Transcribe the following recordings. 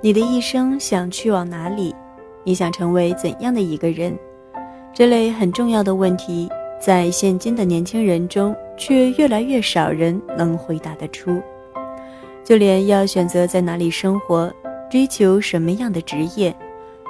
你的一生想去往哪里？你想成为怎样的一个人？这类很重要的问题，在现今的年轻人中，却越来越少人能回答得出。就连要选择在哪里生活、追求什么样的职业、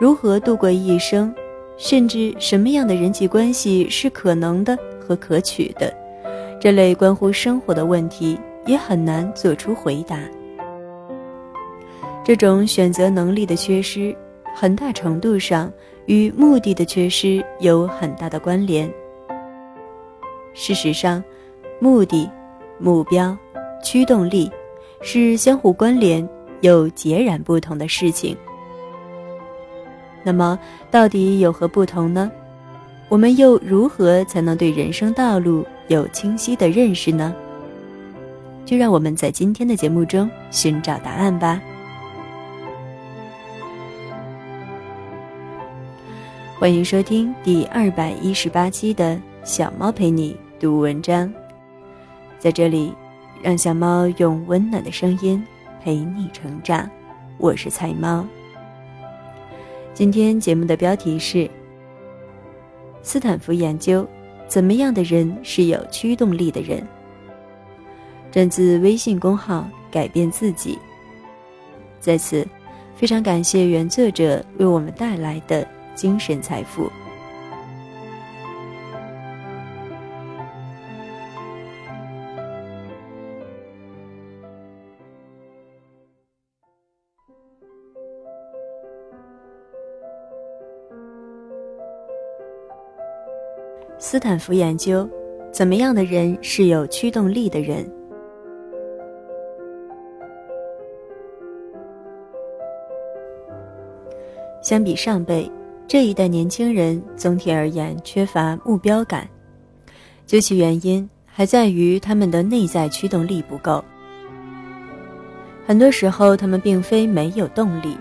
如何度过一生，甚至什么样的人际关系是可能的和可取的，这类关乎生活的问题，也很难做出回答。这种选择能力的缺失，很大程度上与目的的缺失有很大的关联。事实上，目的、目标、驱动力是相互关联又截然不同的事情。那么，到底有何不同呢？我们又如何才能对人生道路有清晰的认识呢？就让我们在今天的节目中寻找答案吧。欢迎收听第二百一十八期的小猫陪你读文章，在这里，让小猫用温暖的声音陪你成长。我是菜猫。今天节目的标题是：斯坦福研究，怎么样的人是有驱动力的人？转自微信公号“改变自己”。在此，非常感谢原作者为我们带来的。精神财富。斯坦福研究，怎么样的人是有驱动力的人？相比上辈。这一代年轻人总体而言缺乏目标感，究其原因，还在于他们的内在驱动力不够。很多时候，他们并非没有动力，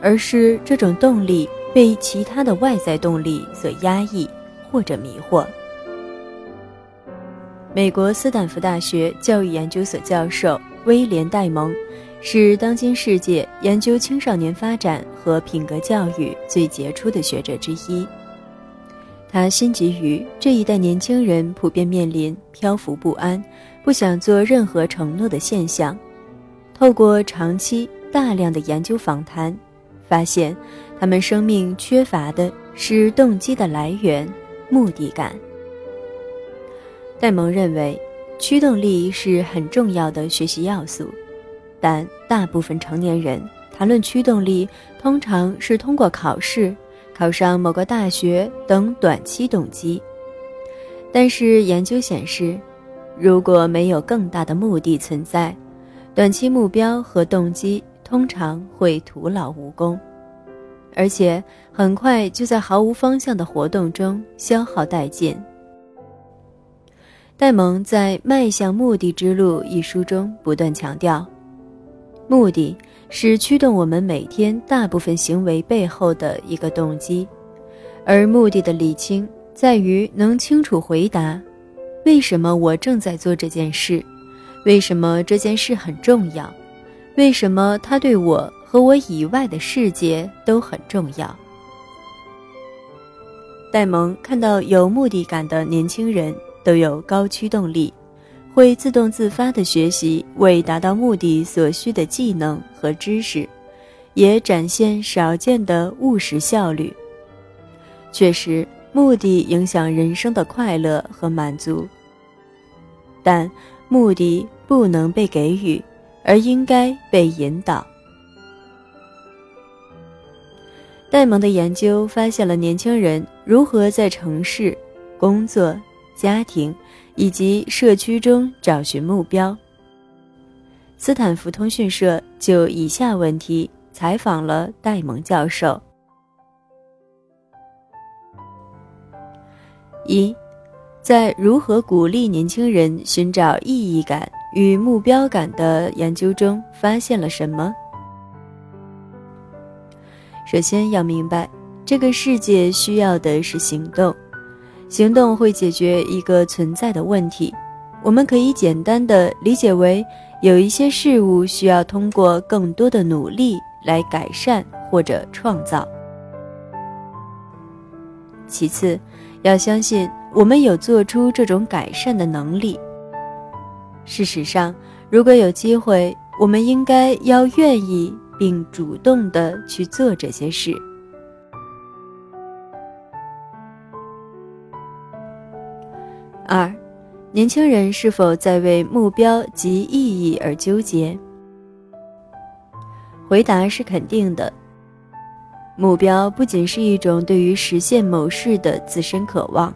而是这种动力被其他的外在动力所压抑或者迷惑。美国斯坦福大学教育研究所教授威廉·戴蒙。是当今世界研究青少年发展和品格教育最杰出的学者之一。他心急于这一代年轻人普遍面临漂浮不安、不想做任何承诺的现象。透过长期大量的研究访谈，发现他们生命缺乏的是动机的来源、目的感。戴蒙认为，驱动力是很重要的学习要素。但大部分成年人谈论驱动力，通常是通过考试、考上某个大学等短期动机。但是研究显示，如果没有更大的目的存在，短期目标和动机通常会徒劳无功，而且很快就在毫无方向的活动中消耗殆尽。戴蒙在《迈向目的之路》一书中不断强调。目的是驱动我们每天大部分行为背后的一个动机，而目的的理清在于能清楚回答：为什么我正在做这件事？为什么这件事很重要？为什么它对我和我以外的世界都很重要？戴蒙看到有目的感的年轻人都有高驱动力。会自动自发地学习为达到目的所需的技能和知识，也展现少见的务实效率。确实，目的影响人生的快乐和满足，但目的不能被给予，而应该被引导。戴蒙的研究发现了年轻人如何在城市、工作、家庭。以及社区中找寻目标。斯坦福通讯社就以下问题采访了戴蒙教授：一，在如何鼓励年轻人寻找意义感与目标感的研究中，发现了什么？首先要明白，这个世界需要的是行动。行动会解决一个存在的问题，我们可以简单的理解为有一些事物需要通过更多的努力来改善或者创造。其次，要相信我们有做出这种改善的能力。事实上，如果有机会，我们应该要愿意并主动的去做这些事。二，年轻人是否在为目标及意义而纠结？回答是肯定的。目标不仅是一种对于实现某事的自身渴望，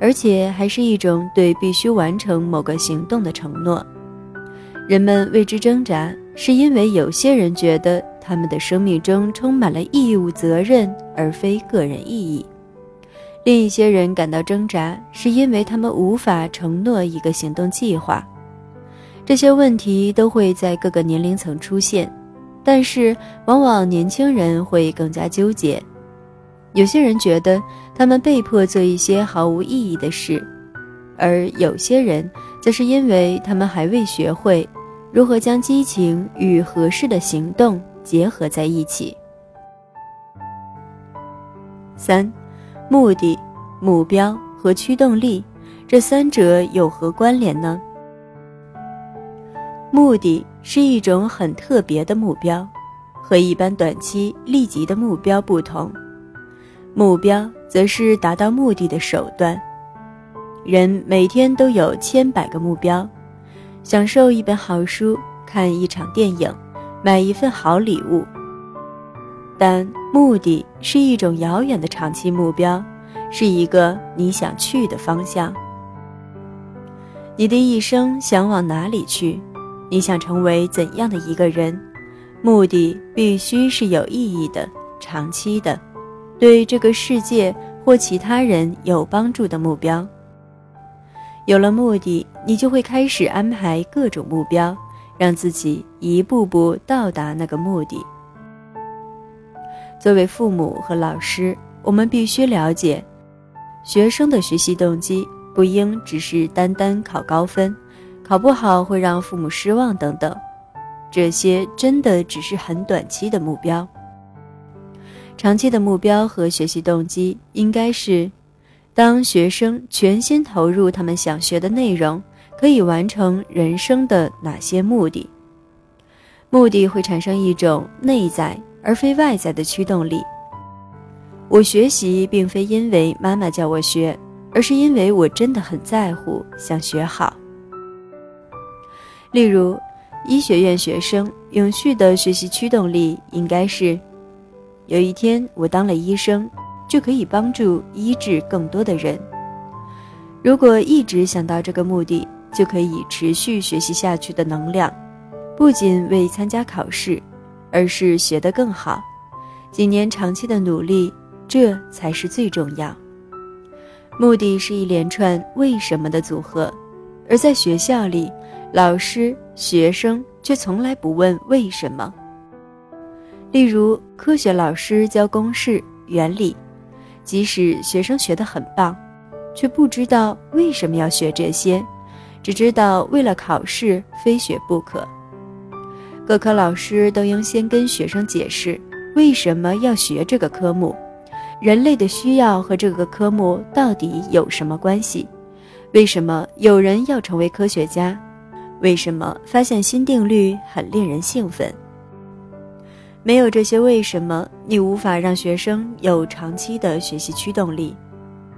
而且还是一种对必须完成某个行动的承诺。人们为之挣扎，是因为有些人觉得他们的生命中充满了义务责任，而非个人意义。另一些人感到挣扎，是因为他们无法承诺一个行动计划。这些问题都会在各个年龄层出现，但是往往年轻人会更加纠结。有些人觉得他们被迫做一些毫无意义的事，而有些人则是因为他们还未学会如何将激情与合适的行动结合在一起。三。目的、目标和驱动力，这三者有何关联呢？目的是一种很特别的目标，和一般短期立即的目标不同。目标则是达到目的的手段。人每天都有千百个目标：享受一本好书、看一场电影、买一份好礼物。但目的是一种遥远的长期目标，是一个你想去的方向。你的一生想往哪里去？你想成为怎样的一个人？目的必须是有意义的、长期的，对这个世界或其他人有帮助的目标。有了目的，你就会开始安排各种目标，让自己一步步到达那个目的。作为父母和老师，我们必须了解，学生的学习动机不应只是单单考高分，考不好会让父母失望等等，这些真的只是很短期的目标。长期的目标和学习动机应该是，当学生全心投入他们想学的内容，可以完成人生的哪些目的？目的会产生一种内在。而非外在的驱动力。我学习并非因为妈妈叫我学，而是因为我真的很在乎，想学好。例如，医学院学生永续的学习驱动力应该是：有一天我当了医生，就可以帮助医治更多的人。如果一直想到这个目的，就可以持续学习下去的能量，不仅为参加考试。而是学得更好，几年长期的努力，这才是最重要。目的是一连串为什么的组合，而在学校里，老师、学生却从来不问为什么。例如，科学老师教公式、原理，即使学生学得很棒，却不知道为什么要学这些，只知道为了考试非学不可。各科老师都应先跟学生解释为什么要学这个科目，人类的需要和这个科目到底有什么关系？为什么有人要成为科学家？为什么发现新定律很令人兴奋？没有这些为什么，你无法让学生有长期的学习驱动力。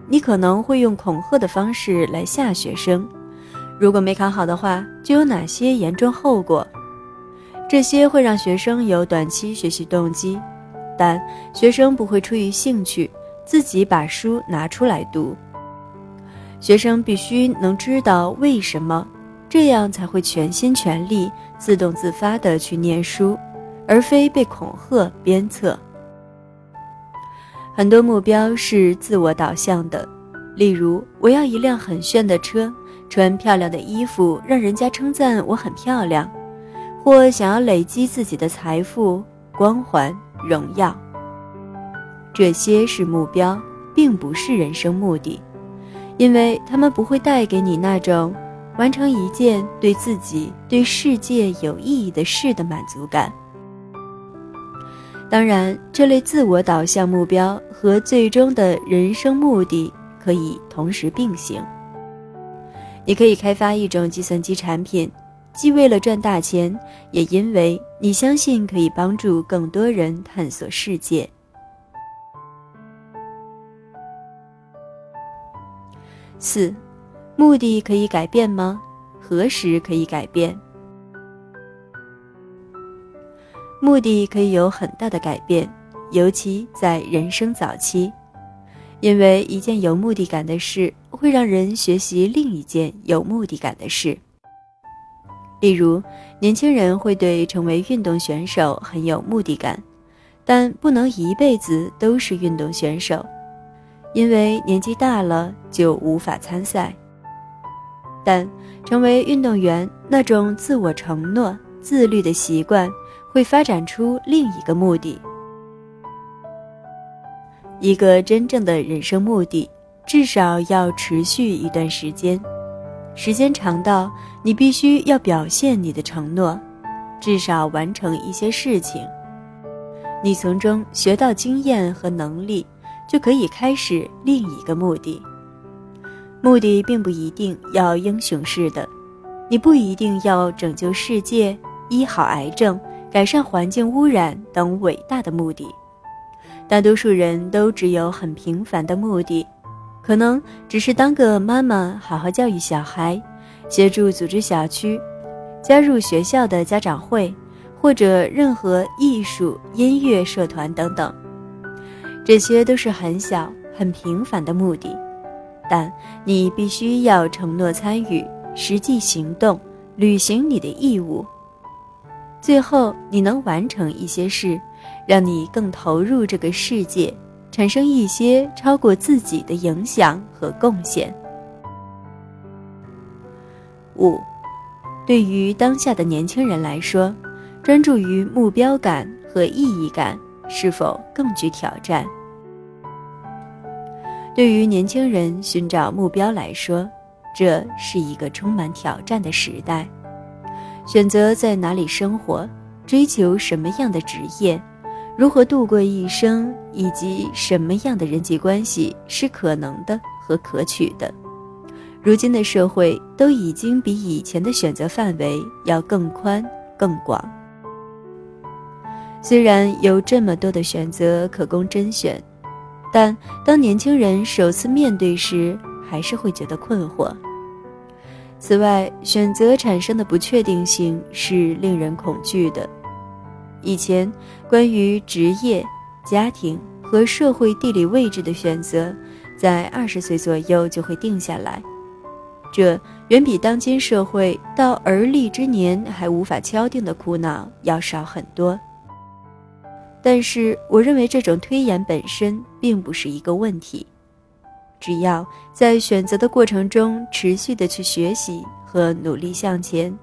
你可能会用恐吓的方式来吓学生，如果没考好的话，就有哪些严重后果？这些会让学生有短期学习动机，但学生不会出于兴趣自己把书拿出来读。学生必须能知道为什么，这样才会全心全力、自动自发地去念书，而非被恐吓鞭策。很多目标是自我导向的，例如我要一辆很炫的车，穿漂亮的衣服，让人家称赞我很漂亮。或想要累积自己的财富、光环、荣耀，这些是目标，并不是人生目的，因为他们不会带给你那种完成一件对自己、对世界有意义的事的满足感。当然，这类自我导向目标和最终的人生目的可以同时并行。你可以开发一种计算机产品，既为了赚大钱，也因为你相信可以帮助更多人探索世界。四，目的可以改变吗？何时可以改变？目的可以有很大的改变，尤其在人生早期，因为一件有目的感的事会让人学习另一件有目的感的事。例如，年轻人会对成为运动选手很有目的感，但不能一辈子都是运动选手，因为年纪大了就无法参赛。但成为运动员，那种自我承诺、自律的习惯，会发展出另一个目的。一个真正的人生目的，至少要持续一段时间，时间长到你必须要表现你的承诺，至少完成一些事情。你从中学到经验和能力，就可以开始另一个目的。目的并不一定要英雄式的，你不一定要拯救世界、医好癌症、改善环境污染等伟大的目的。大多数人都只有很平凡的目的，可能只是当个妈妈，好好教育小孩，协助组织小区，加入学校的家长会，或者任何艺术、音乐社团等等。这些都是很小、很平凡的目的。但你必须要承诺参与，实际行动，履行你的义务。最后，你能完成一些事，让你更投入这个世界，产生一些超过自己的影响和贡献。五，对于当下的年轻人来说，专注于目标感和意义感是否更具挑战？对于年轻人寻找目标来说，这是一个充满挑战的时代。选择在哪里生活，追求什么样的职业，如何度过一生，以及什么样的人际关系是可能的和可取的，如今的社会都已经比以前的选择范围要更宽更广。虽然有这么多的选择可供甄选。但当年轻人首次面对时，还是会觉得困惑。此外，选择产生的不确定性是令人恐惧的。以前，关于职业、家庭和社会地理位置的选择，在二十岁左右就会定下来，这远比当今社会到而立之年还无法敲定的苦恼要少很多。但是，我认为这种推演本身并不是一个问题，只要在选择的过程中持续的去学习和努力向前。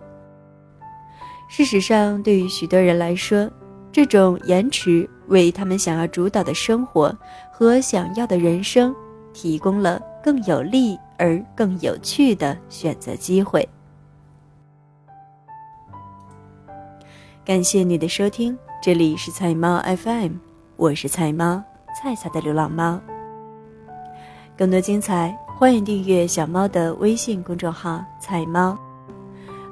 事实上，对于许多人来说，这种延迟为他们想要主导的生活和想要的人生提供了更有利而更有趣的选择机会。感谢你的收听。这里是菜猫 FM，我是菜猫菜菜的流浪猫。更多精彩，欢迎订阅小猫的微信公众号“菜猫”，